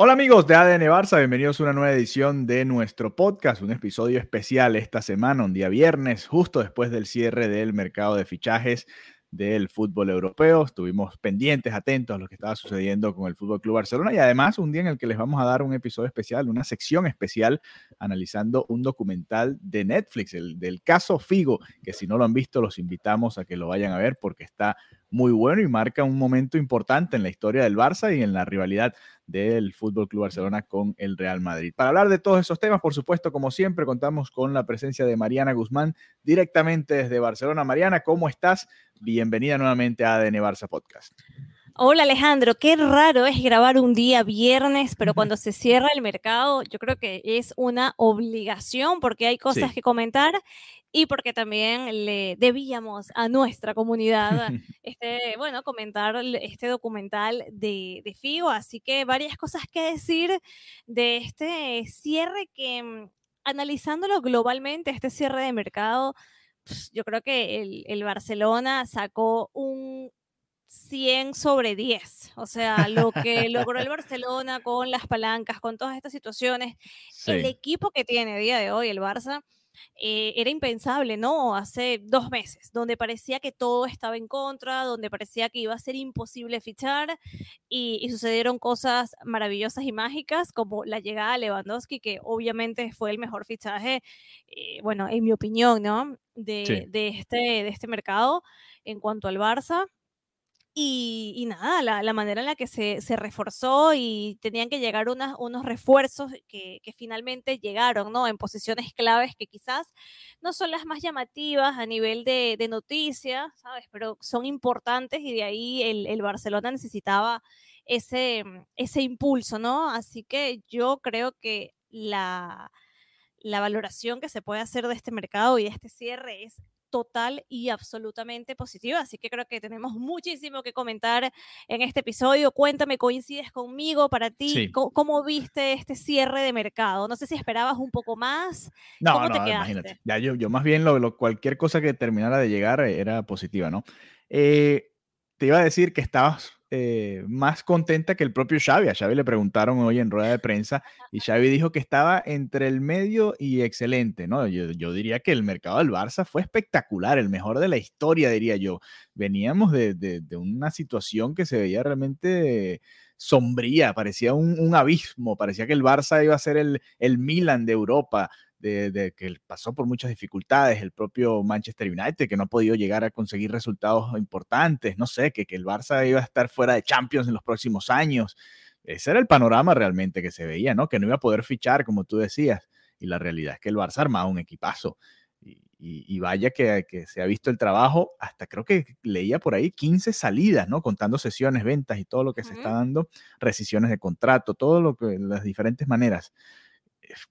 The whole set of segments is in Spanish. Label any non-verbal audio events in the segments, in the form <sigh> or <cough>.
Hola amigos de ADN Barça, bienvenidos a una nueva edición de nuestro podcast, un episodio especial esta semana, un día viernes, justo después del cierre del mercado de fichajes del fútbol europeo. Estuvimos pendientes, atentos a lo que estaba sucediendo con el Fútbol Club Barcelona y además un día en el que les vamos a dar un episodio especial, una sección especial analizando un documental de Netflix, el del caso Figo, que si no lo han visto los invitamos a que lo vayan a ver porque está muy bueno y marca un momento importante en la historia del Barça y en la rivalidad del Fútbol Club Barcelona con el Real Madrid. Para hablar de todos esos temas, por supuesto, como siempre, contamos con la presencia de Mariana Guzmán directamente desde Barcelona. Mariana, ¿cómo estás? Bienvenida nuevamente a ADN Barça Podcast. Hola Alejandro, qué raro es grabar un día viernes, pero cuando se cierra el mercado, yo creo que es una obligación porque hay cosas Sí. que comentar y porque también le debíamos a nuestra comunidad <laughs> este, bueno, comentar este documental de, de Figo. Así que varias cosas que decir de este cierre que, mm, analizándolo globalmente, este cierre de mercado, yo creo que el, el Barcelona sacó un 100 sobre 10. O sea, lo que logró el Barcelona con las palancas, con todas estas situaciones, el Sí, equipo que tiene a día de hoy el Barça eh, era impensable, ¿no? Hace dos meses, donde parecía que todo estaba en contra, donde parecía que iba a ser imposible fichar y, y sucedieron cosas maravillosas y mágicas como la llegada de Lewandowski, que obviamente fue el mejor fichaje, eh, bueno, en mi opinión, ¿no? De, Sí. de este, de este mercado en cuanto al Barça. Y, nada, la, la manera en la que se, se reforzó y tenían que llegar unas- unos refuerzos que, que finalmente llegaron, ¿no? En posiciones claves que quizás no son las más llamativas a nivel de, de noticias, ¿sabes? Pero son importantes y de ahí el, el Barcelona necesitaba ese, ese impulso, ¿no? Así que yo creo que la, la valoración que se puede hacer de este mercado y de este cierre es total y absolutamente positiva. Así que creo que tenemos muchísimo que comentar en este episodio. Cuéntame, ¿coincides conmigo para ti? Sí. ¿Cómo, cómo viste este cierre de mercado? No sé si esperabas un poco más. No, ¿Cómo te no, quedaste? imagínate. Ya yo, yo más bien lo, lo- cualquier cosa que terminara de llegar eh, era positiva, ¿no? Eh, te iba a decir que estabas eh, más contenta que el propio Xavi. A Xavi le preguntaron hoy en rueda de prensa <laughs> y Xavi dijo que estaba entre el medio y excelente, ¿no? Yo, yo diría que el mercado del Barça fue espectacular, el mejor de la historia, diría yo. Veníamos de, de- de una situación que se veía realmente sombría, parecía un, un abismo, parecía que el Barça iba a ser el, el Milan de Europa de, de que pasó por muchas dificultades, el propio Manchester United, que no ha podido llegar a conseguir resultados importantes, no sé, que, que el Barça iba a estar fuera de Champions en los próximos años. Ese era el panorama realmente que se veía, ¿no? Que no iba a poder fichar, como tú decías. Y la realidad es que el Barça armaba un equipazo. Y, y- y vaya que, que se ha visto el trabajo, hasta creo que leía por ahí 15 salidas, ¿no? Contando sesiones, ventas y todo lo que se está dando, rescisiones de contrato, todo lo que, las diferentes maneras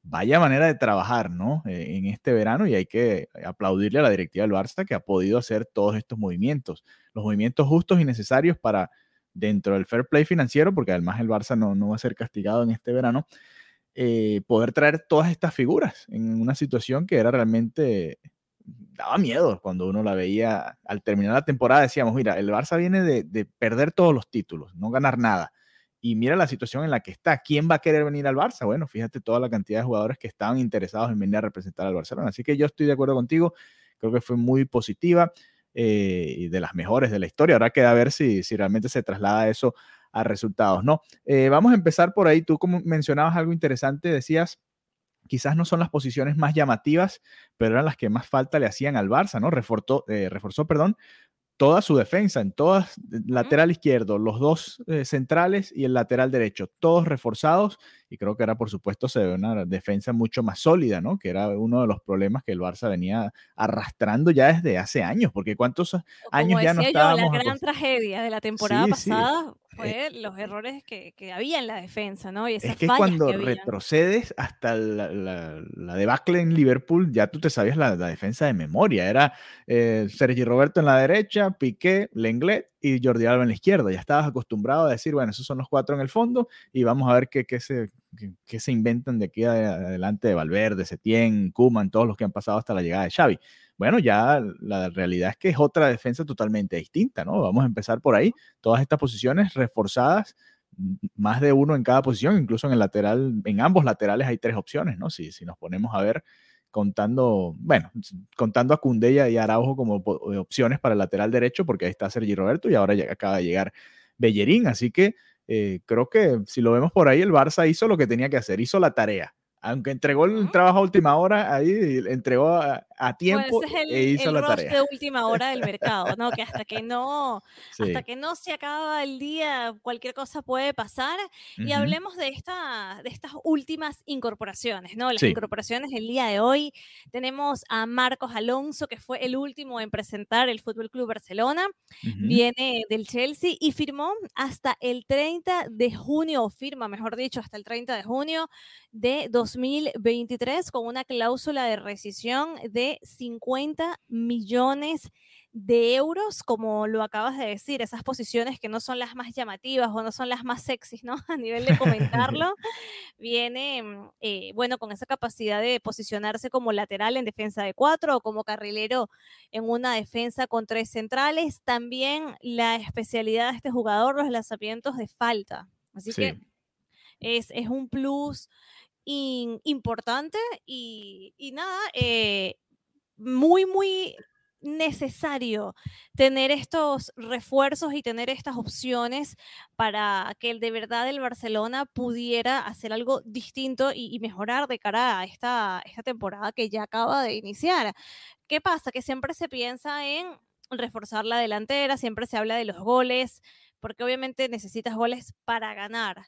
vaya manera de trabajar, ¿no? Eh, en este verano y hay que aplaudirle a la directiva del Barça que ha podido hacer todos estos movimientos, los movimientos justos y necesarios para dentro del fair play financiero, porque además el Barça no, no va a ser castigado en este verano, eh, poder traer todas estas figuras en una situación que era realmente daba miedo cuando uno la veía al terminar la temporada decíamos mira el Barça viene de, de perder todos los títulos no ganar nada y mira la situación en la que está. ¿Quién va a querer venir al Barça? Bueno, fíjate toda la cantidad de jugadores que estaban interesados en venir a representar al Barcelona. Así que yo estoy de acuerdo contigo. Creo que fue muy positiva eh, y de las mejores de la historia. Ahora queda ver si, realmente se traslada eso a resultados. No, eh, vamos a empezar por ahí. Tú como mencionabas algo interesante, decías, quizás no son las posiciones más llamativas, pero eran las que más falta le hacían al Barça, ¿no? Eh, reforzó perdón, toda su defensa, en todas, lateral izquierdo, los dos eh, centrales y el lateral derecho, todos reforzados. Y creo que era, por supuesto, se ve una defensa mucho más sólida, ¿no? Que era uno de los problemas que el Barça venía arrastrando ya desde hace años, porque cuántos años ya no estábamos... Yo, la gran tragedia de la temporada pasada fue los errores que, que, había en la defensa, ¿no? Y es que cuando retrocedes hasta la, la, debacle en Liverpool, ya tú te sabías la, defensa de memoria. Era eh, Sergi Roberto en la derecha, Piqué, Lenglet y Jordi Alba en la izquierda. Ya estabas acostumbrado a decir, bueno, esos son los cuatro en el fondo y vamos a ver qué, qué se, qué, se inventan de aquí adelante de Valverde, Setién, Kuman, todos los que han pasado hasta la llegada de Xavi bueno, ya la realidad es que es otra defensa totalmente distinta, ¿no? Vamos a empezar por ahí. Todas estas posiciones reforzadas, más de uno en cada posición, incluso en el lateral, en ambos laterales hay tres opciones, ¿no? Si, si nos ponemos a ver contando, bueno, contando a Cundella y Araujo como eh, opciones para el lateral derecho, porque ahí está Sergi Roberto y ahora ya acaba de llegar Bellerín, así que eh, creo que si lo vemos por ahí, el Barça hizo lo que tenía que hacer, hizo la tarea aunque entregó el trabajo a última hora, ahí entregó a, tiempo e hizo la tarea. de última hora del mercado, ¿no? Que hasta que no, hasta que no se acaba el día, cualquier cosa puede pasar. Y hablemos de, esta, de estas últimas incorporaciones, ¿no? Las incorporaciones del día de hoy. Tenemos a Marcos Alonso, que fue el último en presentar el Fútbol Club Barcelona. Viene del Chelsea y firmó hasta el 30 de junio, o firma, mejor dicho, hasta el 30 de junio de 2023 con una cláusula de rescisión de 50 millones de euros, como lo acabas de decir, esas posiciones que no son las más llamativas o no son las más sexys, ¿no? <laughs> A nivel de comentarlo, <laughs> viene, mm, eh, bueno, con esa capacidad de posicionarse como lateral en defensa de cuatro o como carrilero en una defensa con tres centrales. También la especialidad de este jugador, los lanzamientos de falta. Así que es, es un plus importante y, nada, eh, muy, muy necesario tener estos refuerzos y tener estas opciones para que de verdad el Barcelona pudiera hacer algo distinto y, mejorar de cara a esta, esta temporada que ya acaba de iniciar. ¿Qué pasa? Que siempre se piensa en reforzar la delantera, siempre se habla de los goles, porque obviamente necesitas goles para ganar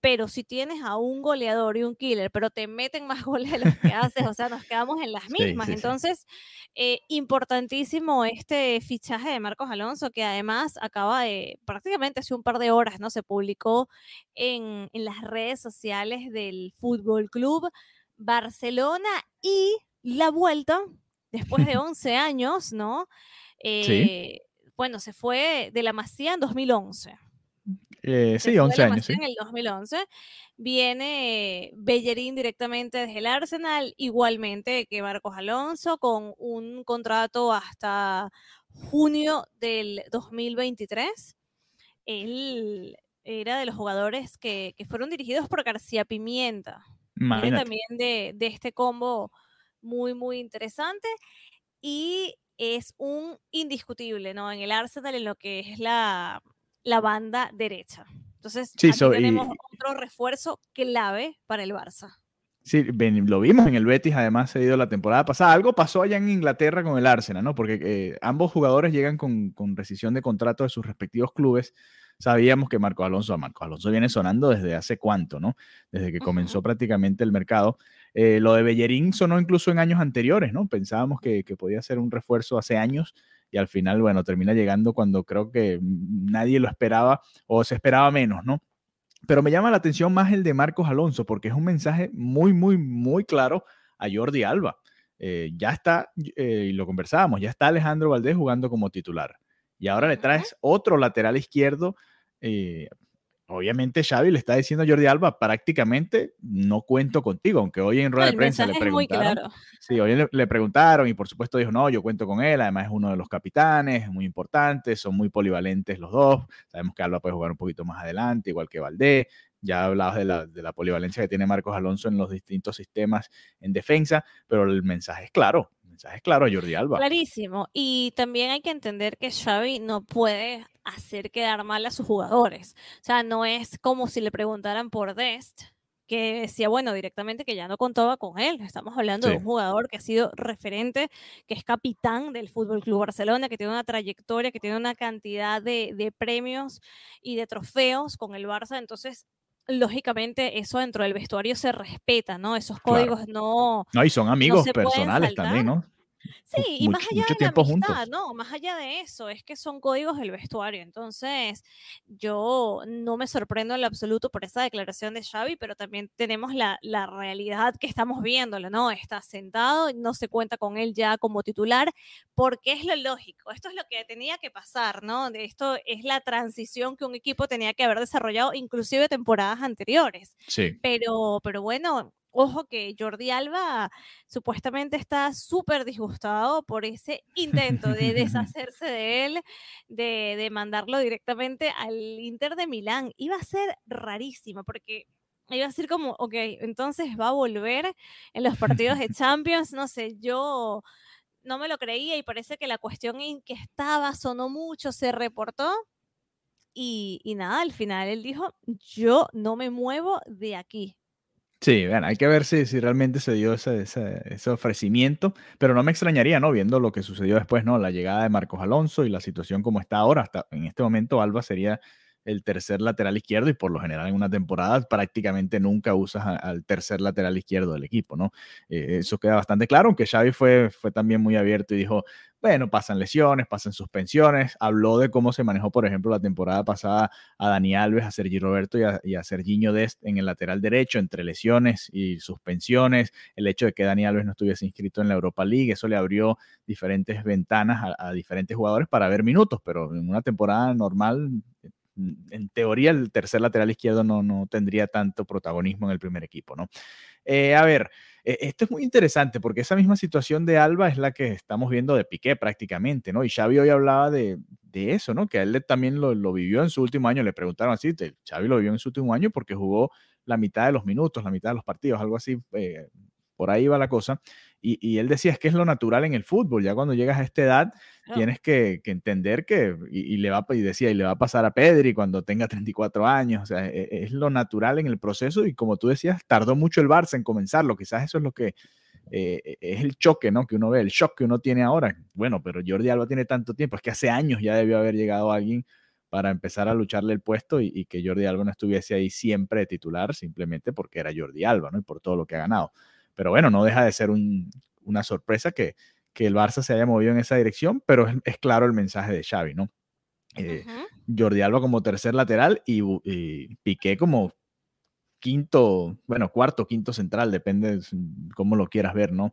pero si tienes a un goleador y un killer, pero te meten más <laughs> goles de los que haces, o sea, nos quedamos en las mismas. Entonces, eh, importantísimo este fichaje de Marcos Alonso, que además acaba de, prácticamente hace un par de horas, ¿no? Se publicó en, en las redes sociales del Fútbol Club Barcelona y la vuelta, después de <laughs> 11 años, ¿no? Eh, bueno, se fue de la Masía en 2011. Eh, sí, 11 años. En el 2011 viene Bellerín directamente desde el Arsenal, igualmente que Marcos Alonso, con un contrato hasta junio del 2023. Él era de los jugadores que, fueron dirigidos por García Pimienta. También de, de este combo muy, muy interesante. Y es un indiscutible, ¿no? En el Arsenal, en lo que es la, la banda derecha. Entonces, aquí tenemos otro refuerzo clave para el Barça. Sí, lo vimos en el Betis, además se dio la temporada pasada. Algo pasó allá en Inglaterra con el Arsenal, ¿no? Porque eh, ambos jugadores llegan con, con, rescisión de contrato de sus respectivos clubes. Sabíamos que Marco Alonso, Marco Alonso viene sonando desde hace cuánto, ¿no? Desde que comenzó prácticamente el mercado. Eh, lo de Bellerín sonó incluso en años anteriores, ¿no? Pensábamos que, que podía ser un refuerzo hace años y al final, bueno, termina llegando cuando creo que nadie lo esperaba o se esperaba menos, ¿no? Pero me llama la atención más el de Marcos Alonso porque es un mensaje muy, muy, muy claro a Jordi Alba. Eh, ya está, eh, y lo conversábamos, ya está Alejandro Valdés jugando como titular. Y ahora le traes otro lateral izquierdo. Eh, obviamente Xavi le está diciendo a Jordi Alba, prácticamente no cuento contigo, aunque hoy en rueda de prensa le preguntaron. Sí, hoy le, preguntaron y por supuesto dijo, no, yo cuento con él, además es uno de los capitanes, es muy importante, son muy polivalentes los dos, sabemos que Alba puede jugar un poquito más adelante, igual que Valdés, ya hablabas de la, de la polivalencia que tiene Marcos Alonso en los distintos sistemas en defensa, pero el mensaje es claro, es claro Jordi Alba. Clarísimo. Y también hay que entender que Xavi no puede hacer quedar mal a sus jugadores. O sea, no es como si le preguntaran por Dest, que decía, bueno, directamente que ya no contaba con él. Estamos hablando de un jugador que ha sido referente, que es capitán del Fútbol Club Barcelona, que tiene una trayectoria, que tiene una cantidad de, de premios y de trofeos con el Barça. Entonces, lógicamente eso dentro del vestuario se respeta, ¿no? Esos códigos no... No, y son amigos personales también, ¿no? Sí, y más allá de la amistad, no, más allá de eso, es que son códigos del vestuario. Entonces, yo no me sorprendo en lo absoluto por esa declaración de Xavi, pero también tenemos la, la realidad que estamos viéndolo, ¿no? Está sentado, no se cuenta con él ya como titular, porque es lo lógico. Esto es lo que tenía que pasar, ¿no? De esto es la transición que un equipo tenía que haber desarrollado, inclusive temporadas anteriores. Sí. Pero, pero bueno, Ojo que Jordi Alba supuestamente está súper disgustado por ese intento de <laughs> deshacerse de él, de, mandarlo directamente al Inter de Milán. Iba a ser rarísimo porque iba a ser como, ok, entonces va a volver en los partidos de <laughs> Champions, no sé, yo no me lo creía y parece que la cuestión en que estaba sonó mucho, se reportó. Y, y nada, al final él dijo, yo no me muevo de aquí, Sí, bueno, hay que ver si, si realmente se dio ese, ese, ofrecimiento, pero no me extrañaría, ¿no? Viendo lo que sucedió después, ¿no? La llegada de Marcos Alonso y la situación como está ahora, hasta en este momento Alba sería el tercer lateral izquierdo y por lo general en una temporada prácticamente nunca usas al tercer lateral izquierdo del equipo, ¿no? Eh, eso queda bastante claro, aunque Xavi fue, fue también muy abierto y dijo, bueno, pasan lesiones, pasan suspensiones. Habló de cómo se manejó, por ejemplo, la temporada pasada a Dani Alves, a Sergi Roberto y a, y a Serginho Dest en el lateral derecho, entre lesiones y suspensiones. El hecho de que Dani Alves no estuviese inscrito en la Europa League, eso le abrió diferentes ventanas a, diferentes jugadores para ver minutos, pero en una temporada normal en teoría el tercer lateral izquierdo no, no tendría tanto protagonismo en el primer equipo, ¿no? Eh, a ver, e, esto es muy interesante porque esa misma situación de Alba es la que estamos viendo de Piqué prácticamente, ¿no? Y Xavi hoy hablaba de, de eso, ¿no? Que a él también lo, lo, vivió en su último año, le preguntaron así, Xavi lo vivió en su último año porque jugó la mitad de los minutos, la mitad de los partidos, algo así, eh, por ahí va la cosa. Y, él decía, es que es lo natural en el fútbol, ya cuando llegas a esta edad tienes que, entender que, y, le va, y decía, y le va a pasar a Pedri cuando tenga 34 años, o sea, e, e, es, lo natural en el proceso y como tú decías, tardó mucho el Barça en comenzarlo, quizás eso es lo que eh, e, es el choque, ¿no? Que uno ve, el shock que uno tiene ahora. Bueno, pero Jordi Alba tiene tanto tiempo, es que hace años ya debió haber llegado alguien para empezar a lucharle el puesto y, y que Jordi Alba no estuviese ahí siempre de titular, simplemente porque era Jordi Alba, ¿no? Y por todo lo que ha ganado. Pero bueno, no deja de ser una sorpresa que, que, el Barça se haya movido en esa dirección, pero es, claro el mensaje de Xavi, ¿no? Eh, Jordi Alba como tercer lateral y, Piqué como quinto, bueno, cuarto, quinto central, depende de cómo lo quieras ver, ¿no?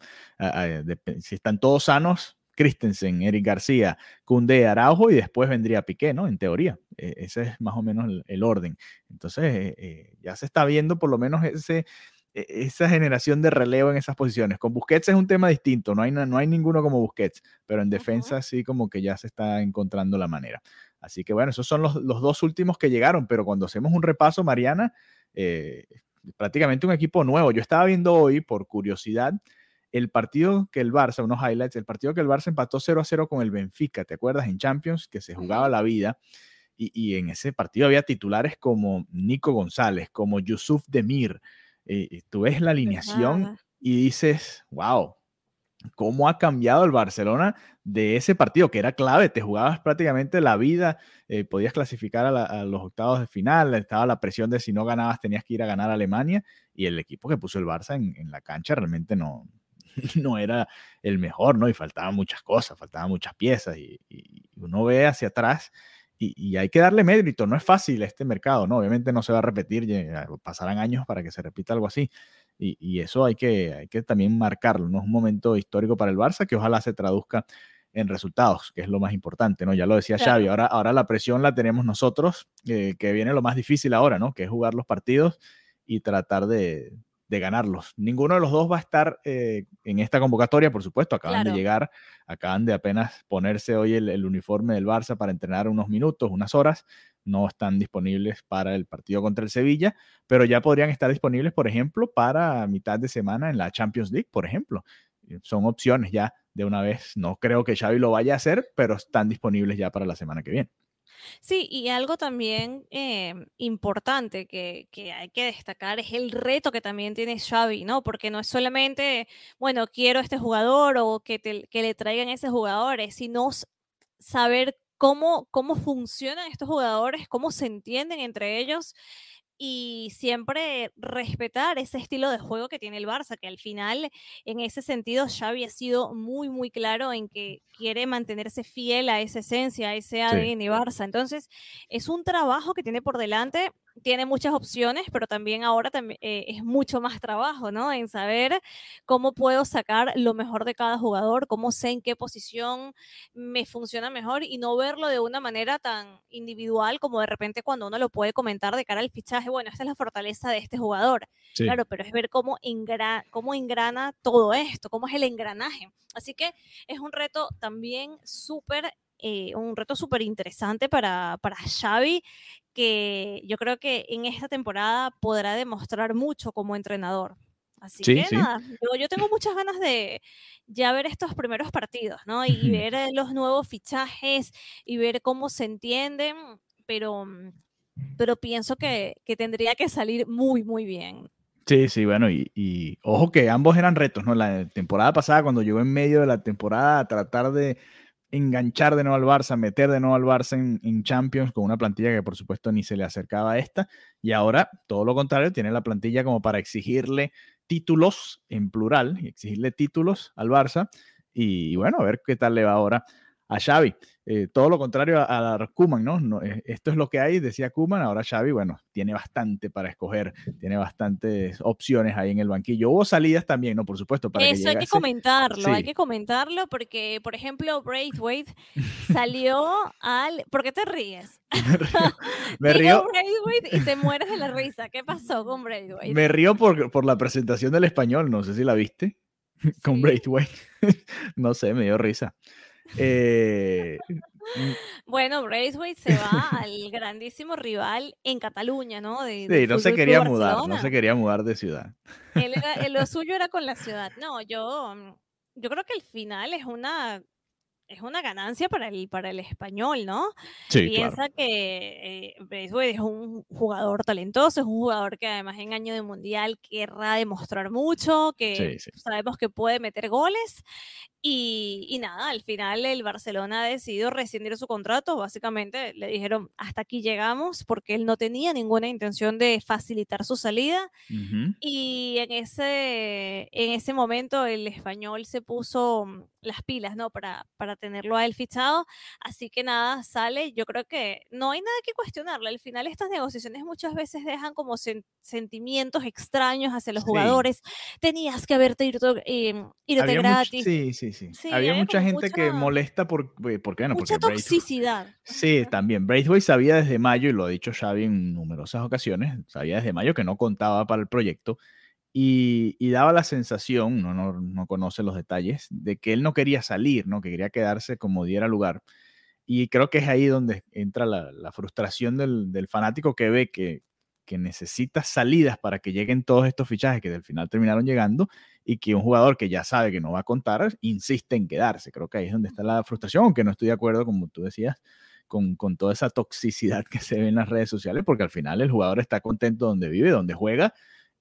si están todos sanos, Christensen, Eric García, Cundé, Araujo y después vendría Piqué, ¿no? En teoría. E, ese es más o menos el, orden. Entonces, eh, eh, ya se está viendo por lo menos ese, esa generación de relevo en esas posiciones. Con Busquets es un tema distinto, no hay, no hay ninguno como Busquets, pero en defensa sí como que ya se está encontrando la manera. Así que bueno, esos son los, dos últimos que llegaron, pero cuando hacemos un repaso, Mariana, eh, prácticamente un equipo nuevo. Yo estaba viendo hoy, por curiosidad, el partido que el Barça, unos highlights, el partido que el Barça empató 0 a 0 con el Benfica, ¿te acuerdas? En Champions, que se jugaba la vida. Y, y en ese partido había titulares como Nico González, como Yusuf Demir, y tú ves la alineación y dices, wow, cómo ha cambiado el Barcelona de ese partido que era clave, te jugabas prácticamente la vida, eh, podías clasificar a, los octavos de final, estaba la presión de si no ganabas tenías que ir a ganar a Alemania y el equipo que puso el Barça en, la cancha realmente no, <laughs> no era el mejor, ¿no? Y faltaban muchas cosas, faltaban muchas piezas y uno ve hacia atrás y, hay que darle mérito, no es fácil este mercado, ¿no? Obviamente no se va a repetir, pasarán años para que se repita algo así. Y, eso hay que, hay que también marcarlo, ¿no? Es un momento histórico para el Barça que ojalá se traduzca en resultados, que es lo más importante, ¿no? Ya lo decía Xavi, ahora, ahora la presión la tenemos nosotros, eh, que viene lo más difícil ahora, ¿no? Que es jugar los partidos y tratar de, de ganarlos. Ninguno de los dos va a estar eh, en esta convocatoria, por supuesto, acaban de llegar, acaban de apenas ponerse hoy el, uniforme del Barça para entrenar unos minutos, unas horas, no están disponibles para el partido contra el Sevilla, pero ya podrían estar disponibles, por ejemplo, para mitad de semana en la Champions League, por ejemplo. Son opciones ya de una vez. No creo que Xavi lo vaya a hacer, pero están disponibles ya para la semana que viene. Sí, y algo también eh, importante que, hay que destacar es el reto que también tiene Xavi, ¿no? Porque no es solamente, bueno, quiero este jugador o que, te- que le traigan ese jugador, sino saber cómo, cómo funcionan estos jugadores, cómo se entienden entre ellos y siempre respetar ese estilo de juego que tiene el Barça, que al final, en ese sentido, Xavi ha sido muy, muy claro en que quiere mantenerse fiel a esa esencia, a ese Sí. ADN Barça. Entonces, es un trabajo que tiene por delante, tiene muchas opciones, pero también ahora también, eh, es mucho más trabajo, ¿no? En saber cómo puedo sacar lo mejor de cada jugador, cómo sé en qué posición me funciona mejor y no verlo de una manera tan individual como de repente cuando uno lo puede comentar de cara al fichaje, bueno, esta es la fortaleza de este jugador. Sí. Claro, pero es ver cómo, engra cómo engrana todo esto, cómo es el engranaje. Así que es un reto también súper, eh, un reto súper interesante para, para Xavi, que yo creo que en esta temporada podrá demostrar mucho como entrenador. Así Sí, que sí. nada, yo, yo tengo muchas ganas de ya ver estos primeros partidos, ¿no? <laughs> Y ver eh, los nuevos fichajes y ver cómo se entienden, pero, mm, pero pienso que, que tendría que salir muy, muy bien. Sí, sí, bueno, y, y ojo que ambos eran retos, ¿no? La temporada pasada, cuando llegó en medio de la temporada a tratar de enganchar de nuevo al Barça, meter de nuevo al Barça en, Champions con una plantilla que por supuesto ni se le acercaba a esta, y ahora todo lo contrario, tiene la plantilla como para exigirle títulos en plural, exigirle títulos al Barça, y, y bueno, a ver qué tal le va ahora a Xavi. Eh, todo lo contrario a, a Kuman, ¿no? no eh, esto es lo que hay, decía Kuman, ahora Xavi, bueno, tiene bastante para escoger, tiene bastantes opciones ahí en el banquillo. Hubo salidas también, ¿no? Por supuesto, para Eso que hay que comentarlo, hay Sí. que comentarlo porque, por ejemplo, Braithwaite salió al... ¿Por qué te ríes? <laughs> Me río, <laughs> me río, Braithwaite y te mueres de la risa. ¿Qué pasó con Braithwaite? me río por, por la presentación del español, no sé si la viste, <laughs> con Sí. Braithwaite. no sé, me dio risa. Eh, mm, Bueno, Braithwaite se va al grandísimo rival en Cataluña, ¿no? De, sí, no se quería mudar, no se quería mudar de ciudad. Él era- lo <laughs> suyo era con la ciudad. No, yo, mm, yo creo que al final es una, es una ganancia para el, para el español, ¿no? Sí, claro. Piensa que eh, es un jugador talentoso, es un jugador que además en año de mundial querrá demostrar mucho, que Sí, sí. sabemos que puede meter goles. Y, y nada, al final el Barcelona ha decidido rescindir su contrato. Básicamente le dijeron hasta aquí llegamos porque él no tenía ninguna intención de facilitar su salida. Ujú. Y en ese, en ese momento el español se puso mm, las pilas, ¿no? Para, para tenerlo a él fichado. Así que nada, sale. Yo creo que no hay nada que cuestionarlo. Al final estas negociaciones muchas veces dejan como sen- sentimientos extraños hacia los Sí. jugadores. Tenías que haberte ido, eh, irte gratis. sí, sí, sí. Sí, Había mucha gente que mucha- molesta por, eh, ¿por qué no? Mucha Porque Braithwaite- toxicidad. Sí, también. Braithwaite sabía desde mayo, y lo ha dicho Xavi en numerosas ocasiones, sabía desde mayo que no contaba para el proyecto y, daba la sensación, no, no, no conoce los detalles, de que él no quería salir, ¿no? que quería quedarse como diera lugar. Y creo que es ahí donde entra la, frustración del, del fanático que ve que, que necesita salidas para que lleguen todos estos fichajes que al final terminaron llegando y que un jugador que ya sabe que no va a contar insiste en quedarse. Creo que ahí es donde está la frustración, aunque no estoy de acuerdo, como tú decías, con, con toda esa toxicidad <laughs> que se ve en las redes sociales, porque al final el jugador está contento donde vive, donde juega,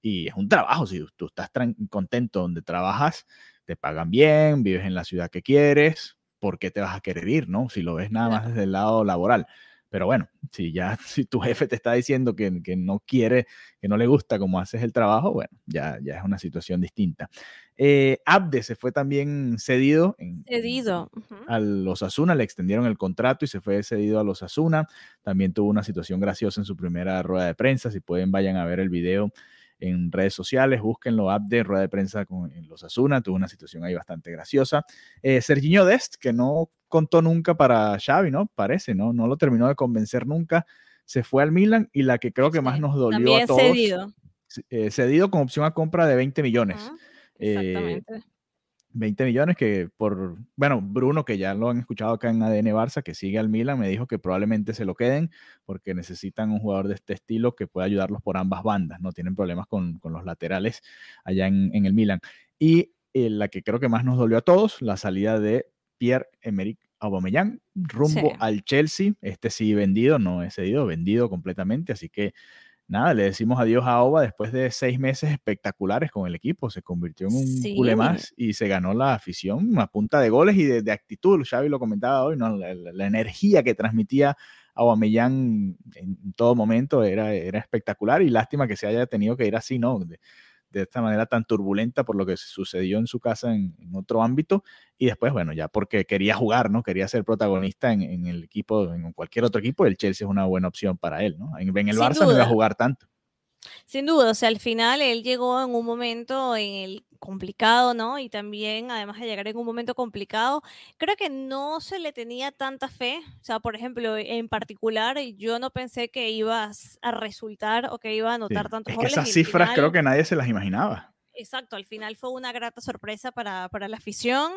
y es un trabajo. Si tú estás contento donde trabajas, te pagan bien, vives en la ciudad que quieres, ¿por qué te vas a querer ir, no? Si lo ves nada más desde el lado laboral. Pero bueno, si ya <laughs> si tu jefe te está diciendo que, que no quiere, que no le gusta cómo haces el trabajo, bueno, ya, ya es una situación distinta. Eh, Abde se fue también cedido en, Cedido. ujú. a los Asuna, le extendieron el contrato y se fue cedido a los Asuna. También tuvo una situación graciosa en su primera rueda de prensa. Si pueden, vayan a ver el video en redes sociales, búsquenlo, app de rueda de prensa con en los Asuna. Tuvo una situación ahí bastante graciosa. Eh, Serginho Dest, que no contó nunca para Xavi, ¿no? Parece, ¿no? No lo terminó de convencer nunca. Se fue al Milan y la que creo que más nos dolió También a todos, cedido. eh, cedido con opción a compra de 20 millones. Eh, Exactamente. 20 millones que por, bueno, Bruno, que ya lo han escuchado acá en ADN Barça, que sigue al Milan, me dijo que probablemente se lo queden porque necesitan un jugador de este estilo que pueda ayudarlos por ambas bandas, no tienen problemas con, con los laterales allá en, en el Milan. Y eh, la que creo que más nos dolió a todos, la salida de Pierre-Emerick Aubameyang rumbo al Chelsea. Este sí vendido, no he cedido, vendido completamente. Así que nada, le decimos adiós a Oba después de seis meses espectaculares con el equipo. Se convirtió en un sí. más y se ganó la afición a punta de goles y de, actitud. Xavi lo comentaba hoy, ¿no? la, energía que transmitía Aubameyang en todo momento era, era espectacular y lástima que se haya tenido que ir así, ¿no? De, de esta manera tan turbulenta por lo que sucedió en su casa en, otro ámbito y después, bueno, ya porque quería jugar, ¿no? Quería ser protagonista en, el equipo, en cualquier otro equipo, el Chelsea es una buena opción para él, ¿no? En, el Barça no iba a jugar tanto. Sin duda, o sea, al final él llegó en un momento en el complicado, ¿no? Y también, además de llegar en un momento complicado, creo que no se le tenía tanta fe. O sea, por ejemplo, en particular, yo no pensé que iba a resultar o que iba a anotar tantos es que Esas cifras creo que nadie se las imaginaba. Exacto, al final fue una grata sorpresa para, para la afición.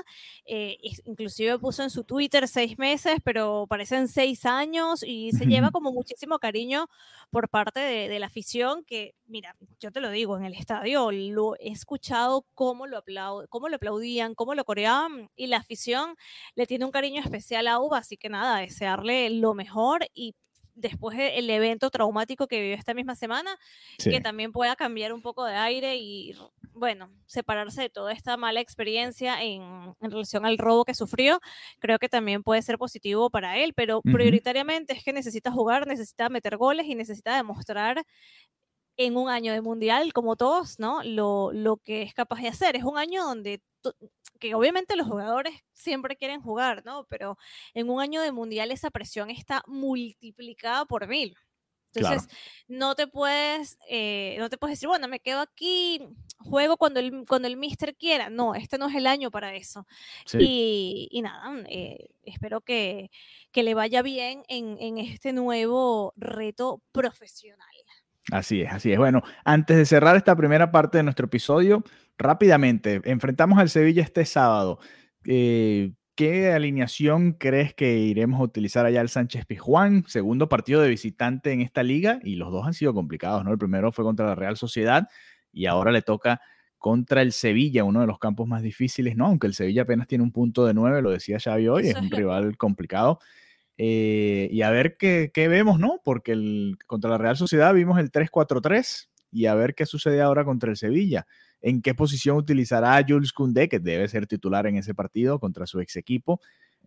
Eh, inclusive puso en su Twitter seis meses, pero parecen seis años y se lleva como muchísimo cariño por parte de, la afición que, mira, yo te lo digo, en el estadio lo he escuchado cómo lo, cómo lo aplaudían, cómo lo coreaban y la afición le tiene un cariño especial a Uva, así que nada, desearle lo mejor y después del evento traumático que vivió esta misma semana, que también pueda cambiar un poco de aire y, bueno, separarse de toda esta mala experiencia en, en relación al robo que sufrió, creo que también puede ser positivo para él, pero prioritariamente es que necesita jugar, necesita meter goles y necesita demostrar en un año de mundial, como todos, ¿no? Lo, lo que es capaz de hacer. Es un año donde que obviamente los jugadores siempre quieren jugar, ¿no? Pero en un año de mundial esa presión está multiplicada por mil. Entonces, no te puedes, eh, no te puedes decir, bueno, me quedo aquí, juego cuando el, cuando el mister quiera. No, este no es el año para eso. Y, y, nada, eh, espero que, que, le vaya bien en, en este nuevo reto profesional. Así es, así es. Bueno, antes de cerrar esta primera parte de nuestro episodio, rápidamente, enfrentamos al Sevilla este sábado. Eh, ¿Qué alineación crees que iremos a utilizar allá el Sánchez Pizjuán? Segundo partido de visitante en esta liga y los dos han sido complicados, ¿no? El primero fue contra la Real Sociedad y ahora le toca contra el Sevilla, uno de los campos más difíciles, ¿no? Aunque el Sevilla apenas tiene un punto de nueve, lo decía Xavi hoy, es un rival complicado. Eh, y a ver qué, vemos, ¿no? Porque el, contra la Real Sociedad vimos el 3-4-3 y a ver qué sucede ahora contra el Sevilla. ¿En qué posición utilizará Jules Koundé, que debe ser titular en ese partido contra su ex equipo?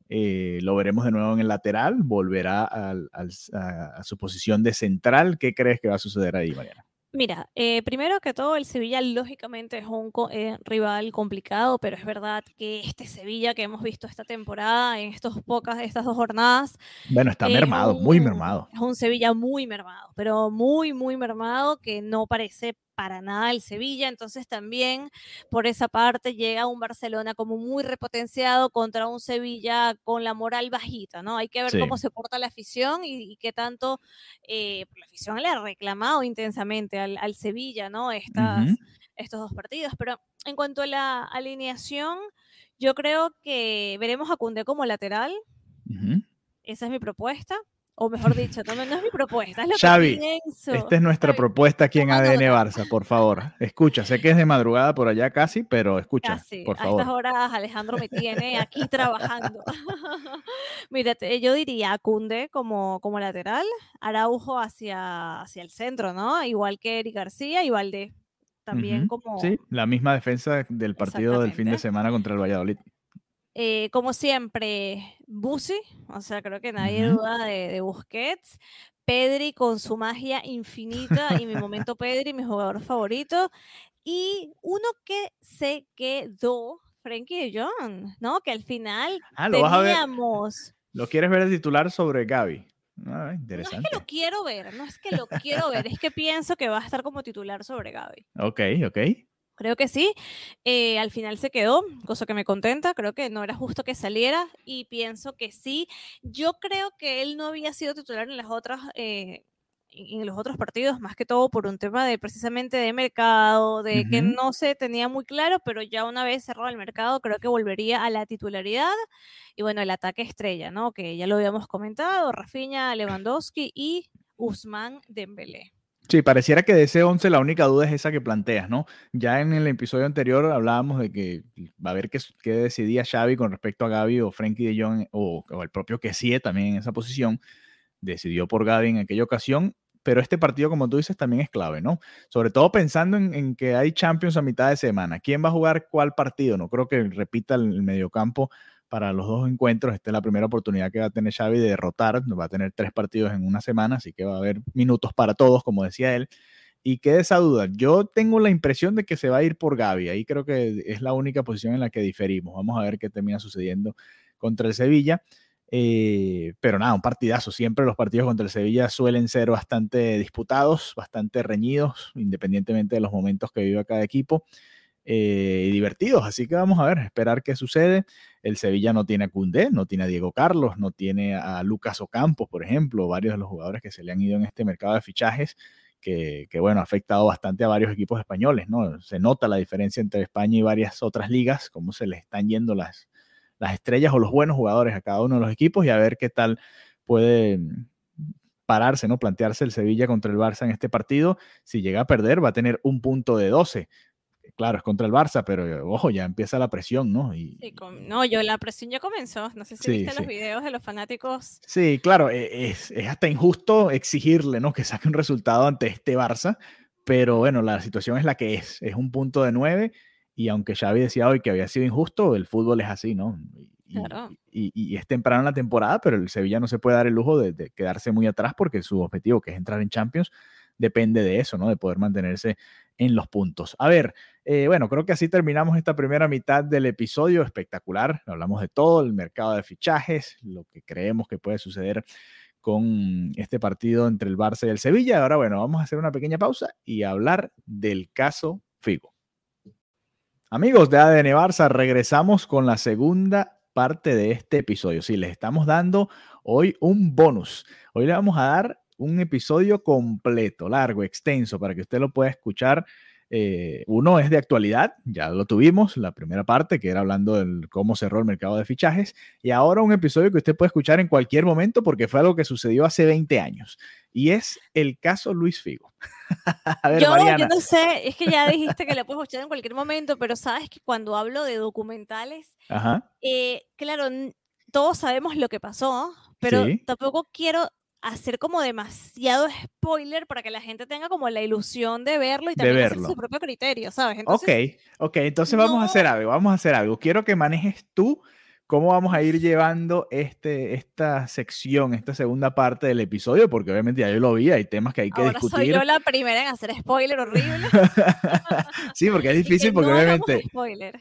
Eh, lo veremos de nuevo en el lateral, volverá a, a, su posición de central. ¿Qué crees que va a suceder ahí, Mariana? Mira, eh, primero que todo, el Sevilla lógicamente es un eh, rival complicado, pero es verdad que este Sevilla que hemos visto esta temporada, en estos pocas, estas dos jornadas. Bueno, está mermado, muy mermado. Es un Sevilla muy mermado, pero muy, muy mermado que no parece para nada el Sevilla, entonces también por esa parte llega un Barcelona como muy repotenciado contra un Sevilla con la moral bajita, ¿no? Hay que ver cómo se porta la afición y, qué tanto eh, la afición le ha reclamado intensamente al, Sevilla, ¿no? Estas, Estos dos partidos, pero en cuanto a la alineación, yo creo que veremos a Cundé como lateral. Esa es mi propuesta. O mejor dicho, no, es mi propuesta, es lo Xavi, que pienso. Esta es nuestra propuesta aquí en ADN Barça, por favor. Escucha, sé que es de madrugada por allá casi, pero escucha, por favor. A estas horas Alejandro me tiene aquí trabajando. <laughs> Mírate, yo diría Cunde como, como lateral, Araujo hacia, hacia el centro, ¿no? Igual que Eric García y Valdés. También como... Sí, la misma defensa del partido del fin de semana contra el Valladolid. Eh, como siempre, Busi, o sea, creo que nadie duda de, Busquets. Pedri con su magia infinita y mi <laughs> momento Pedri, mi jugador favorito. Y uno que se quedó, Frankie de Jong, ¿no? Que al final ah, ¿lo teníamos. ¿Lo quieres ver el titular sobre Gaby? Ah, interesante. No es que lo quiero ver, no es que lo quiero ver, es que pienso que va a estar como titular sobre Gaby. Ok, ok. Creo que sí. Eh, al final se quedó, cosa que me contenta. Creo que no era justo que saliera y pienso que sí. Yo creo que él no había sido titular en las otras. Eh, en los otros partidos, más que todo por un tema de precisamente de mercado, de que no se tenía muy claro, pero ya una vez cerrado el mercado, creo que volvería a la titularidad. Y bueno, el ataque estrella, ¿no? Que ya lo habíamos comentado, Rafinha, Lewandowski y Usman Dembélé. Sí, pareciera que de ese 11 la única duda es esa que planteas, ¿no? Ya en el episodio anterior hablábamos de que va a ver qué, qué decidía Xavi con respecto a Gaby o Frankie de Jong o, o el propio Kessie también en esa posición. Decidió por Gaby en aquella ocasión, pero este partido, como tú dices, también es clave, ¿no? Sobre todo pensando en, que hay Champions a mitad de semana. ¿Quién va a jugar cuál partido? No creo que repita el, el mediocampo para los dos encuentros. Esta es la primera oportunidad que va a tener Xavi de derrotar. Va a tener tres partidos en una semana, así que va a haber minutos para todos, como decía él. Y queda esa duda. Yo tengo la impresión de que se va a ir por Gaby. Ahí creo que es la única posición en la que diferimos. Vamos a ver qué termina sucediendo contra el Sevilla. Eh, pero nada, un partidazo. Siempre los partidos contra el Sevilla suelen ser bastante disputados, bastante reñidos, independientemente de los momentos que viva cada equipo. Eh, y divertidos. Así que vamos a ver, esperar qué sucede. El Sevilla no tiene a Cundé, no tiene a Diego Carlos, no tiene a Lucas Ocampos, por ejemplo, varios de los jugadores que se le han ido en este mercado de fichajes. Que, que, bueno, ha afectado bastante a varios equipos españoles, ¿no? Se nota la diferencia entre España y varias otras ligas, cómo se le están yendo las, las estrellas o los buenos jugadores a cada uno de los equipos y a ver qué tal puede pararse, ¿no? Plantearse el Sevilla contra el Barça en este partido. Si llega a perder, va a tener un punto de 12 claro, es contra el Barça, pero ojo, ya empieza la presión, ¿no? Y, sí, no, yo la presión ya comenzó. No sé si viste los videos de los fanáticos. Sí, claro, e, es, es, hasta injusto exigirle, ¿no? Que saque un resultado ante este Barça, pero bueno, la situación es la que es. Es un punto de nueve y aunque Xavi decía hoy que había sido injusto, el fútbol es así, ¿no? Y, claro. y, y, es temprano en la temporada, pero el Sevilla no se puede dar el lujo de, de quedarse muy atrás porque su objetivo, que es entrar en Champions, depende de eso, ¿no? De poder mantenerse en los puntos. A ver, eh, bueno, creo que así terminamos esta primera mitad del episodio espectacular. Hablamos de todo, el mercado de fichajes, lo que creemos que puede suceder con este partido entre el Barça y el Sevilla. Ahora, bueno, vamos a hacer una pequeña pausa y hablar del caso Figo. Amigos de ADN Barça, regresamos con la segunda parte de este episodio. Sí, les estamos dando hoy un bonus. Hoy le vamos a dar un episodio completo, largo, extenso, para que usted lo pueda escuchar. Eh, uno es de actualidad, ya lo tuvimos, la primera parte, que era hablando de cómo cerró el mercado de fichajes, y ahora un episodio que usted puede escuchar en cualquier momento porque fue algo que sucedió hace 20 años, y es el caso Luis Figo. <laughs> A ver, yo, Mariana. yo no sé, es que ya dijiste que lo puedes escuchar en cualquier momento, pero sabes que cuando hablo de documentales, eh, claro, todos sabemos lo que pasó, pero tampoco quiero hacer como demasiado spoiler para que la gente tenga como la ilusión de verlo y también hacer su propio criterio, ¿sabes? Entonces, ok, ok, entonces vamos a hacer algo, vamos a hacer algo. Quiero que manejes tú cómo vamos a ir llevando este, esta sección, esta segunda parte del episodio, porque obviamente ya yo lo vi, hay temas que hay que Ahora discutir. Soy yo la primera en hacer spoiler horrible. <laughs> sí, porque es difícil, porque obviamente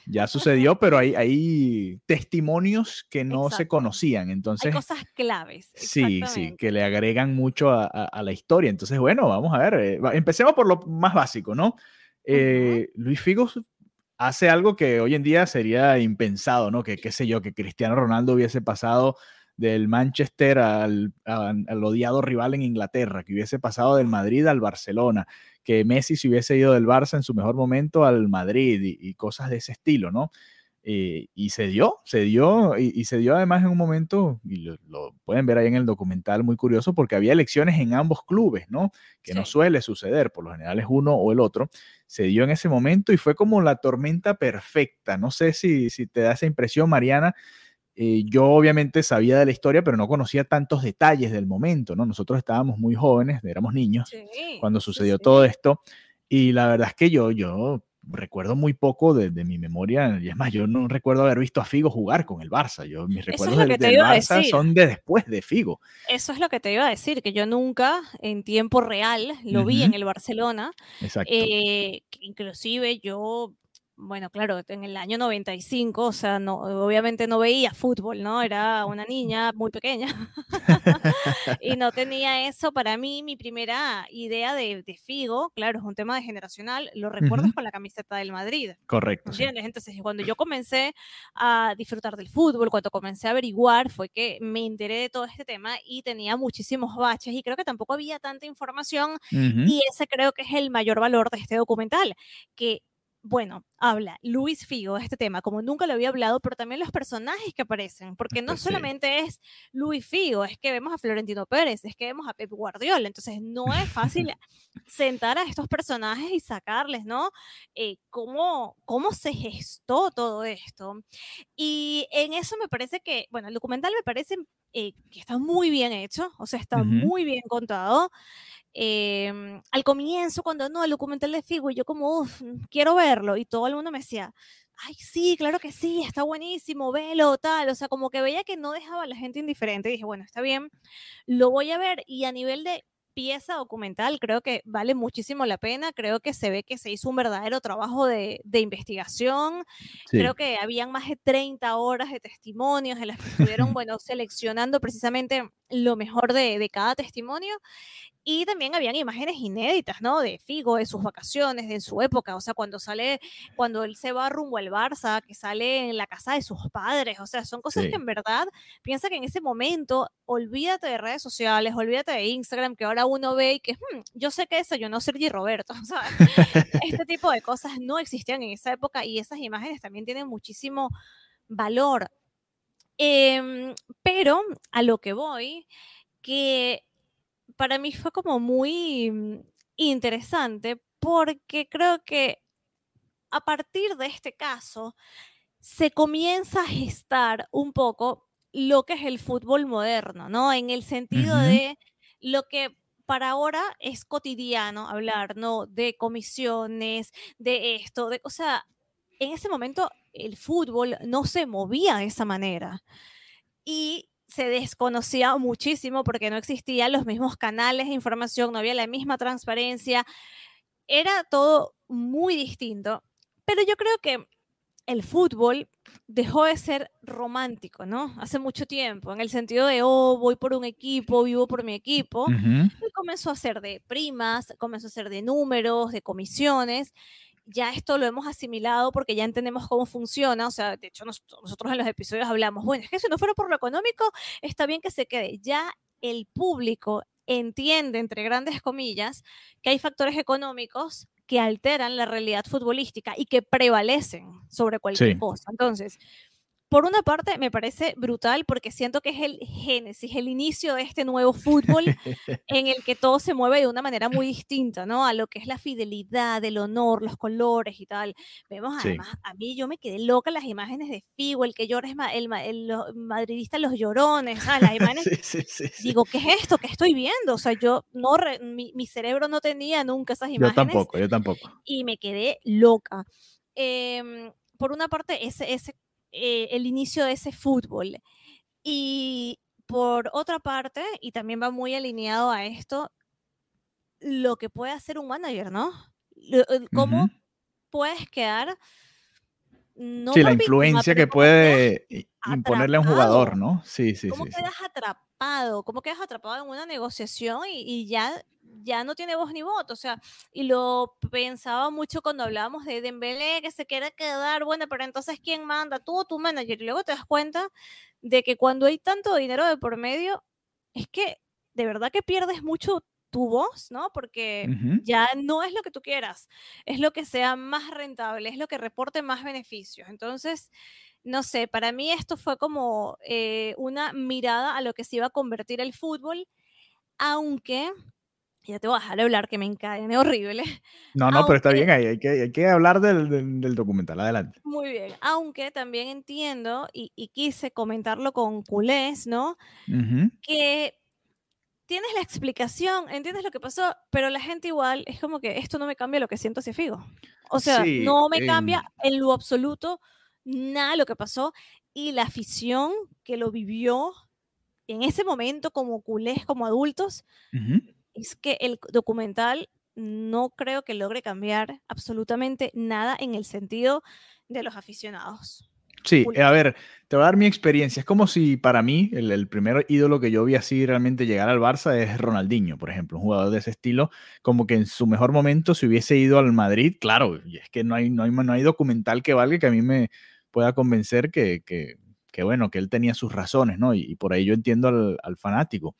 ya sucedió, pero hay, hay testimonios que no se conocían, entonces... Hay cosas claves. Sí, sí, que le agregan mucho a, a, la historia. Entonces, bueno, vamos a ver, eh, empecemos por lo más básico, ¿no? Eh, Luis Figo hace algo que hoy en día sería impensado, ¿no? Que, qué sé yo, que Cristiano Ronaldo hubiese pasado del Manchester al, odiado rival en Inglaterra, que hubiese pasado del Madrid al Barcelona, que Messi se hubiese ido del Barça en su mejor momento al Madrid y, cosas de ese estilo, ¿no? Eh, y se dio, se dio, y, se dio además en un momento, y lo, lo, pueden ver ahí en el documental, muy curioso, porque había elecciones en ambos clubes, ¿no? Que sí. no suele suceder, por lo general es uno o el otro. Se dio en ese momento y fue como la tormenta perfecta. No sé si, si te da esa impresión, Mariana. Eh, yo obviamente sabía de la historia, pero no conocía tantos detalles del momento, ¿no? Nosotros estábamos muy jóvenes, éramos niños sí, cuando sucedió sí. todo esto. Y la verdad es que yo, yo recuerdo muy poco de, de, mi memoria, y es más, yo no recuerdo haber visto a Figo jugar con el Barça. Yo, mis recuerdos del, del Barça son de después de Figo. Eso es lo que te iba a decir, que yo nunca en tiempo real lo uh -huh. vi en el Barcelona. Exacto. Eh, inclusive yo bueno, claro, en el año 95, o sea, no, obviamente no veía fútbol, ¿no? Era una niña muy pequeña <laughs> y no tenía eso. Para mí, mi primera idea de, de, Figo, claro, es un tema de generacional, lo recuerdas uh -huh. con la camiseta del Madrid. Correcto. ¿Entiendes? Sí. Entonces, cuando yo comencé a disfrutar del fútbol, cuando comencé a averiguar, fue que me enteré de todo este tema y tenía muchísimos baches y creo que tampoco había tanta información uh -huh. y ese creo que es el mayor valor de este documental, que bueno, habla Luis Figo de este tema, como nunca lo había hablado, pero también los personajes que aparecen, porque no <laughs> sí. solamente es Luis Figo, es que vemos a Florentino Pérez, es que vemos a Pep Guardiola, entonces no es fácil <laughs> sentar a estos personajes y sacarles, ¿no? Eh, cómo, ¿Cómo se gestó todo esto? Y en eso me parece que, bueno, el documental me parece eh, que está muy bien hecho, o sea, está muy bien contado. Em, al comienzo, cuando no, el documental de Figo, y yo como, "Uf, quiero verlo, y todo el mundo me decía, ay, sí, claro que sí, está buenísimo, velo, tal, o sea, como que veía que no dejaba a la gente indiferente, y dije, bueno, está bien, lo voy a ver, y a nivel de pieza documental, creo que vale muchísimo la pena, creo que se ve que se hizo un verdadero trabajo de, de investigación, Sí. Creo que habían más de 30 horas de testimonios en las que estuvieron, <laughs> bueno, seleccionando precisamente lo mejor de, de cada testimonio. Y también habían imágenes inéditas, ¿no? De Figo, de sus vacaciones, de su época. O sea, cuando sale, cuando él se va rumbo al Barça, que sale en la casa de sus padres. O sea, son cosas Sí. que en verdad piensa que en ese momento, olvídate de redes sociales, olvídate de Instagram, que ahora uno ve y que, "Hmm, yo sé que desayunó Sergi Roberto. <laughs> O sea, este tipo de cosas no existían en esa época y esas imágenes también tienen muchísimo valor. Em, pero a lo que voy, que para mí fue como muy mm, interesante porque creo que a partir de este caso se comienza a gestar un poco lo que es el fútbol moderno, ¿no? En el sentido de lo que para ahora es cotidiano hablar, ¿no? De comisiones, de esto, de, o sea, en ese momento el fútbol no se movía de esa manera y se desconocía muchísimo porque no existían los mismos canales de información, no había la misma transparencia, era todo muy distinto, pero yo creo que el fútbol dejó de ser romántico, ¿no? Hace mucho tiempo, en el sentido de, oh, voy por un equipo, vivo por mi equipo, y comenzó a ser de primas, comenzó a ser de números, de comisiones. Ya esto lo hemos asimilado porque ya entendemos cómo funciona. O sea, de hecho, nos- nosotros en los episodios hablamos, bueno, es que si no fuera por lo económico, está bien que se quede. Ya el público entiende, entre grandes comillas, que hay factores económicos que alteran la realidad futbolística y que prevalecen sobre cualquier Sí. cosa. Entonces, por una parte, me parece brutal porque siento que es el génesis, el inicio de este nuevo fútbol <laughs> en el que todo se mueve de una manera muy distinta, ¿no? A lo que es la fidelidad, el honor, los colores y tal. Vemos Sí. además, a mí yo me quedé loca las imágenes de Figo, el que llora es ma- el, ma- el- los llorones, ¿sabes? Las <laughs> imágenes Sí, sí, digo, ¿qué es esto? ¿Qué estoy viendo? O sea, yo no, re- mi, mi cerebro no tenía nunca esas Yo imágenes tampoco, yo tampoco. y me quedé loca. Em, por una parte, ese, ese, eh, el inicio de ese fútbol. Y por otra parte, y también va muy alineado a esto, lo que puede hacer un manager, ¿no? ¿Cómo puedes quedar? No Sí, la víctima, influencia que cómo puede imponerle a un jugador. ¿no? Sí, sí, ¿Cómo sí, sí. quedas atrapado? ¿Cómo quedas atrapado en una negociación y, y ya, ya no tiene voz ni voto? O sea, y lo pensaba mucho cuando hablábamos de Dembélé, que se quiere quedar, bueno, pero entonces ¿quién manda? Tú o tu manager. Y luego te das cuenta de que cuando hay tanto dinero de por medio, es que de verdad que pierdes mucho tu voz, ¿no? Porque ya no es lo que tú quieras, es lo que sea más rentable, es lo que reporte más beneficios. Entonces, no sé, para mí esto fue como eh, una mirada a lo que se iba a convertir el fútbol, aunque, ya te voy a dejar hablar que me encadene horrible, <laughs> No, no, pero está bien, hay, hay que, hay que hablar del, del- del documental. Adelante. muy bien, aunque también entiendo y, y quise comentarlo con culés, ¿no? Que tienes la explicación, entiendes lo que pasó, pero la gente igual es como que esto no me cambia lo que siento hacia Figo. O sea, Sí, no me em, cambia en lo absoluto nada lo que pasó y la afición que lo vivió en ese momento como culés, como adultos, es que el documental no creo que logre cambiar absolutamente nada en el sentido de los aficionados. Sí, Culés. a ver, te voy a dar mi experiencia. Es como si para mí el, el primer ídolo que yo vi así realmente llegar al Barça es Ronaldinho, por ejemplo, un jugador de ese estilo, como que en su mejor momento se hubiese ido al Madrid, claro, y es que no hay, no hay, no hay documental que valga que a mí me pueda convencer que, que, que, bueno, que él tenía sus razones, ¿no? Y, y por ahí yo entiendo al, al fanático.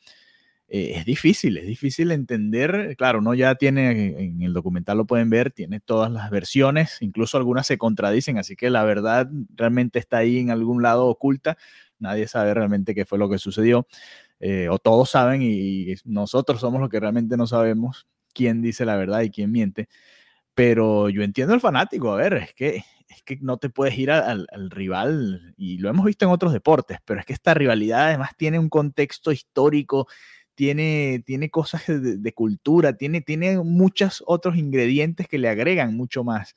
eh, es difícil, es difícil entender. Claro, uno ya tiene, en el documental lo pueden ver, tiene todas las versiones, incluso algunas se contradicen, así que la verdad realmente está ahí en algún lado oculta. Nadie sabe realmente qué fue lo que sucedió, eh, o todos saben y nosotros somos los que realmente no sabemos quién dice la verdad y quién miente. Pero yo entiendo el fanático, a ver, es que, es que no te puedes ir al, rival, y lo hemos visto en otros deportes, pero es que esta rivalidad además tiene un contexto histórico, tiene, tiene cosas de, cultura, tiene, tiene muchos otros ingredientes que le agregan mucho más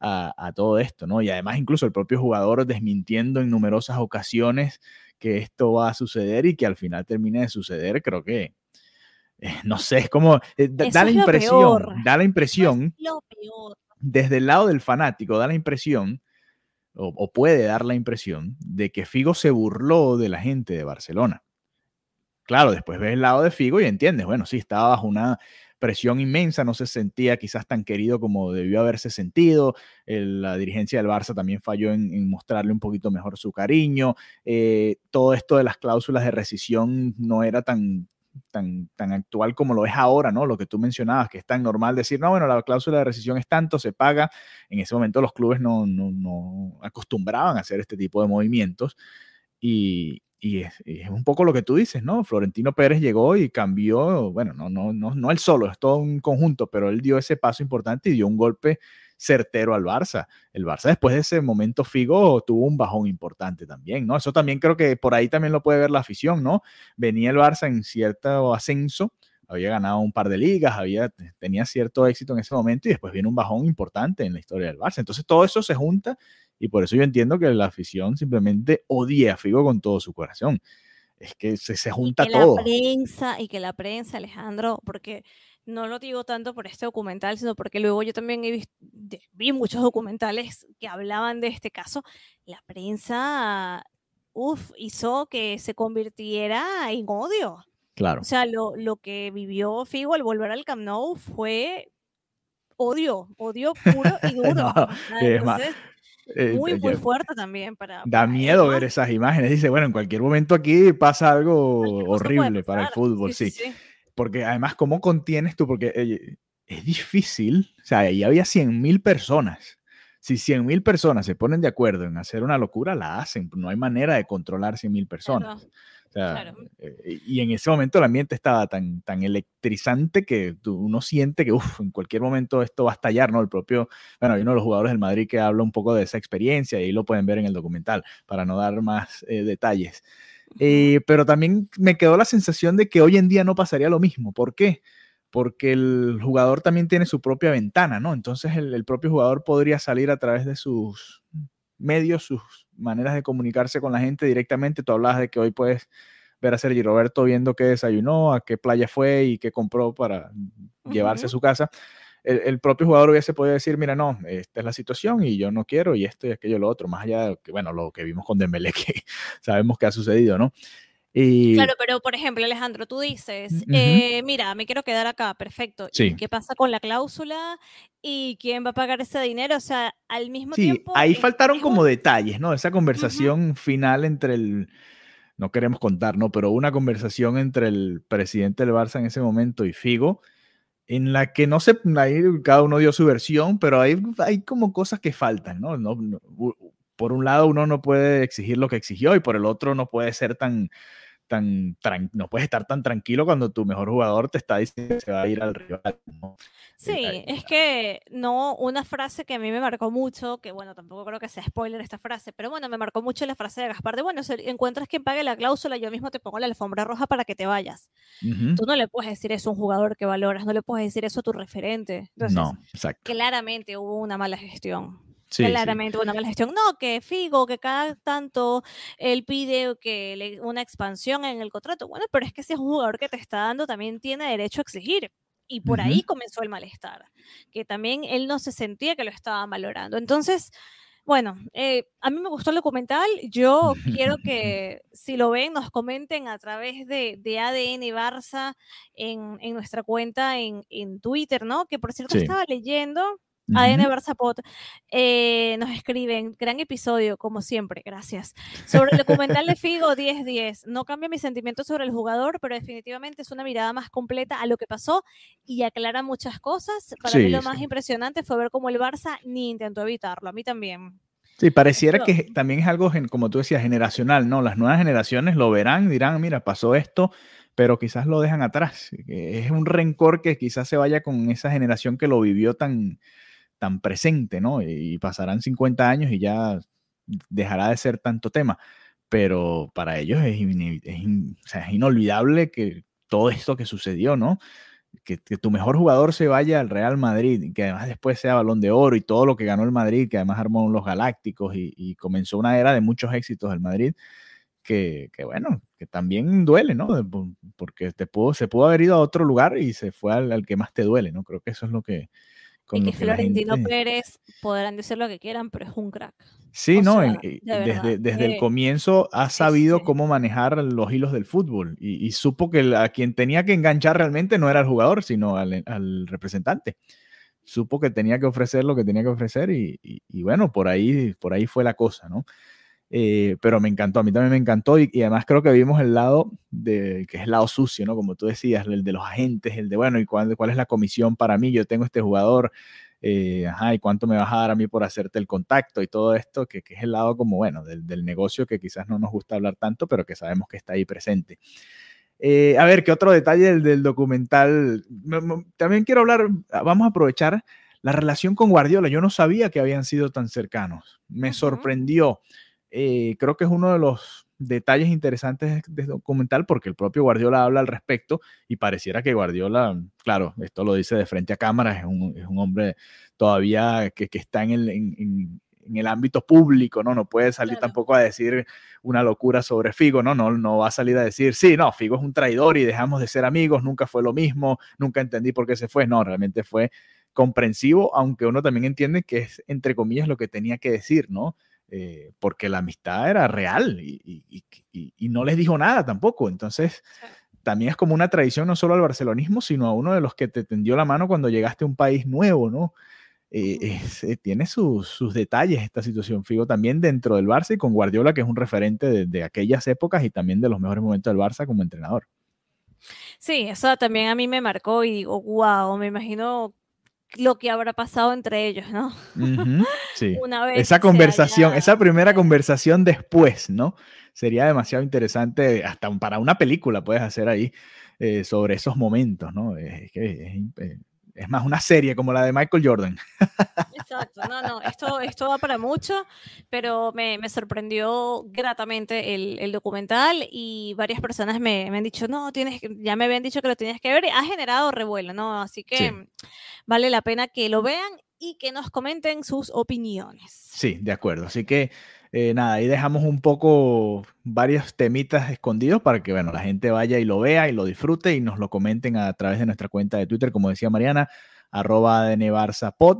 a, a, todo esto, ¿no? Y además incluso el propio jugador desmintiendo en numerosas ocasiones que esto va a suceder y que al final termine de suceder, creo que, eh, no sé, es como, eh, da, la impresión, da la impresión, desde el lado del fanático, da la impresión, o, puede dar la impresión, de que Figo se burló de la gente de Barcelona. Claro, después ves el lado de Figo y entiendes, bueno, sí, estaba bajo una presión inmensa, no se sentía quizás tan querido como debió haberse sentido. la dirigencia del Barça también falló en, mostrarle un poquito mejor su cariño. Eh, todo esto de las cláusulas de rescisión no era tan, tan, tan actual como lo es ahora, ¿no? Lo que tú mencionabas, que es tan normal decir, no, bueno, la cláusula de rescisión es tanto, se paga. En ese momento los clubes no, no, no acostumbraban a hacer este tipo de movimientos y, y es, un poco lo que tú dices, ¿no? Florentino Pérez llegó y cambió, bueno, no, no, no, no él solo, es todo un conjunto, pero él dio ese paso importante y dio un golpe certero al Barça. El Barça después de ese momento Figo tuvo un bajón importante también, ¿no? Eso también creo que por ahí también lo puede ver la afición, ¿no? Venía el Barça en cierto ascenso, había ganado un par de ligas, había, tenía cierto éxito en ese momento y después viene un bajón importante en la historia del Barça. Entonces todo eso se junta y por eso yo entiendo que la afición simplemente odia a Figo con todo su corazón. Es que se, se junta y que todo. La prensa, y que la prensa, Alejandro, porque no lo digo tanto por este documental, sino porque luego yo también he visto, vi muchos documentales que hablaban de este caso. La prensa, hizo que se convirtiera en odio. Claro. O sea, lo, lo que vivió Figo al volver al Camp Nou fue odio, odio puro y <laughs> duro. Entonces, eh, muy, muy fuerte también para... Da miedo ver esas imágenes. Dice, bueno, en cualquier momento aquí pasa algo horrible para el fútbol, sí. Porque además, ¿cómo contienes tú? Porque es difícil, o sea, ahí había 100.000 personas. Si 100.000 personas se ponen de acuerdo en hacer una locura, la hacen. No hay manera de controlar 100.000 personas. Eh, y en ese momento el ambiente estaba tan, tan electrizante que uno siente que en cualquier momento esto va a estallar, ¿no? El propio, bueno, hay uno de los jugadores del Madrid que habla un poco de esa experiencia y ahí lo pueden ver en el documental para no dar más eh, detalles. Eh, pero también me quedó la sensación de que hoy en día no pasaría lo mismo. ¿Por qué? Porque el jugador también tiene su propia ventana, ¿no? Entonces el, el propio jugador podría salir a través de sus medios, sus maneras de comunicarse con la gente directamente. Tú hablabas de que hoy puedes ver a Sergi Roberto viendo qué desayunó, a qué playa fue y qué compró para llevarse a su casa el, propio jugador hubiese podido decir, mira, no, esta es la situación y yo no quiero y esto y aquello, lo otro, más allá de que, bueno, lo que vimos con Dembélé, <laughs> que sabemos que ha sucedido, ¿no? Y... Claro, pero por ejemplo, Alejandro, tú dices, eh, mira, me quiero quedar acá, perfecto. Sí. ¿Qué pasa con la cláusula? ¿Y quién va a pagar ese dinero? O sea, al mismo sí, tiempo... Ahí faltaron como detalles, ¿no? Esa conversación final entre el... No queremos contar, ¿no? Pero una conversación entre el presidente del Barça en ese momento y Figo, en la que no sé, ahí cada uno dio su versión, pero hay, hay como cosas que faltan, ¿no? No, Por un lado uno no puede exigir lo que exigió y por el otro no puede ser tan, tan, no puedes estar tan tranquilo cuando tu mejor jugador te está diciendo que se va a ir al rival. ¿no? Sí, es que no, una frase que a mí me marcó mucho, que bueno, tampoco creo que sea spoiler esta frase, pero bueno, me marcó mucho la frase de Gaspar de, bueno, si encuentras quien pague la cláusula, yo mismo te pongo la alfombra roja para que te vayas. Tú no le puedes decir eso a un jugador que valoras, no le puedes decir eso a tu referente. Entonces, no, exacto. Claramente hubo una mala gestión. Claramente hubo una mala gestión. No, que Figo, que cada tanto él pide que una expansión en el contrato. Bueno, pero es que si es un jugador que te está dando, también tiene derecho a exigir. Y por ahí comenzó el malestar, que también él no se sentía que lo estaba valorando. Entonces, bueno, eh, a mí me gustó el documental. Yo quiero <laughs> que si lo ven, nos comenten a través de, de ADN Barça en, en, nuestra cuenta en, en, Twitter, ¿no? Que por cierto estaba leyendo ADN Barça eh, nos escriben, gran episodio, como siempre, gracias. Sobre el documental de Figo <laughs> 10-10, no cambia mi sentimiento sobre el jugador, pero definitivamente es una mirada más completa a lo que pasó y aclara muchas cosas. Para mí lo más impresionante fue ver cómo el Barça ni intentó evitarlo, a mí también. Sí, pareciera que también es algo, como tú decías, generacional, ¿no? Las nuevas generaciones lo verán, dirán, mira, pasó esto, pero quizás lo dejan atrás. Es un rencor que quizás se vaya con esa generación que lo vivió tan, tan presente, ¿no? Y pasarán 50 años y ya dejará de ser tanto tema. Pero para ellos es, es inolvidable que todo esto que sucedió, ¿no? que, tu mejor jugador se vaya al Real Madrid, que además después sea balón de oro y todo lo que ganó el Madrid, que además armó los Galácticos y, comenzó una era de muchos éxitos del Madrid, que, bueno, que también duele, ¿no? Porque te pudo, se pudo haber ido a otro lugar y se fue al, que más te duele, ¿no? Creo que eso es lo que... y que, Florentino Pérez podrán decir lo que quieran, pero es un crack. Sí, no, desde, desde el comienzo ha sabido cómo manejar los hilos del fútbol y, supo que a quien tenía que enganchar realmente no era el jugador, sino al, representante. Supo que tenía que ofrecer lo que tenía que ofrecer y, bueno, por ahí, por ahí fue la cosa, ¿no? Eh, pero me encantó, a mí también me encantó y, además creo que vimos el lado de, que es el lado sucio, ¿no? Como tú decías, el de los agentes, el de, bueno, ¿y cuál, cuál es la comisión para mí? Yo tengo este jugador, eh, ajá, y cuánto me vas a dar a mí por hacerte el contacto y todo esto, que, es el lado como, bueno, del, negocio que quizás no nos gusta hablar tanto, pero que sabemos que está ahí presente. Eh, a ver, ¿qué otro detalle del, documental? También quiero hablar, ah, vamos a aprovechar la relación con Guardiola. Yo no sabía que habían sido tan cercanos. Me sorprendió. Eh, creo que es uno de los detalles interesantes de este documental porque el propio Guardiola habla al respecto y pareciera que Guardiola, claro, esto lo dice de frente a cámara, es un, es un hombre todavía que, que está en el, en, en, el, ámbito público, ¿no? No puede salir tampoco a decir una locura sobre Figo, ¿no? ¿no? No va a salir a decir, sí, no, Figo es un traidor y dejamos de ser amigos, nunca fue lo mismo, nunca entendí por qué se fue, no, realmente fue comprensivo, aunque uno también entiende que es, entre comillas, lo que tenía que decir, ¿no? Eh, porque la amistad era real y, no les dijo nada tampoco. Entonces, también es como una tradición no solo al barcelonismo, sino a uno de los que te tendió la mano cuando llegaste a un país nuevo, ¿no? Eh, eh, tiene sus, detalles esta situación, Figo, también dentro del Barça y con Guardiola, que es un referente de, aquellas épocas y también de los mejores momentos del Barça como entrenador. Sí, eso también a mí me marcó y digo, wow, me imagino lo que habrá pasado entre ellos, ¿no? sí. <laughs> esa conversación, esa primera conversación después, ¿no? Sería demasiado interesante, hasta para una película puedes hacer ahí eh, sobre esos momentos, ¿no? Es, que es, es más una serie como la de Michael Jordan. Exacto, no, no, esto, esto va para mucho, pero me, me sorprendió gratamente el, el, documental y varias personas me, me, han dicho, no, tienes, ya me habían dicho que lo tenías que ver, ha generado revuelo, ¿no? Así que vale la pena que lo vean y que nos comenten sus opiniones. Sí, de acuerdo, así que eh, nada, ahí dejamos un poco varios temitas escondidos para que, bueno, la gente vaya y lo vea y lo disfrute y nos lo comenten a través de nuestra cuenta de Twitter, como decía Mariana, arroba pod,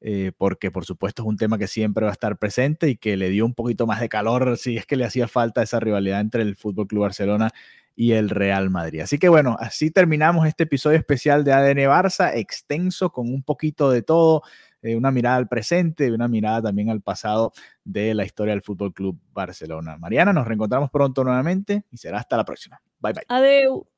eh, porque por supuesto es un tema que siempre va a estar presente y que le dio un poquito más de calor si es que le hacía falta esa rivalidad entre el Fútbol Club Barcelona y el Real Madrid. Así que bueno, así terminamos este episodio especial de ADN Barça, extenso con un poquito de todo eh, una mirada al presente y una mirada también al pasado de la historia del Fútbol Club Barcelona. Mariana, nos reencontramos pronto nuevamente y será hasta la próxima. Bye bye. Adeu.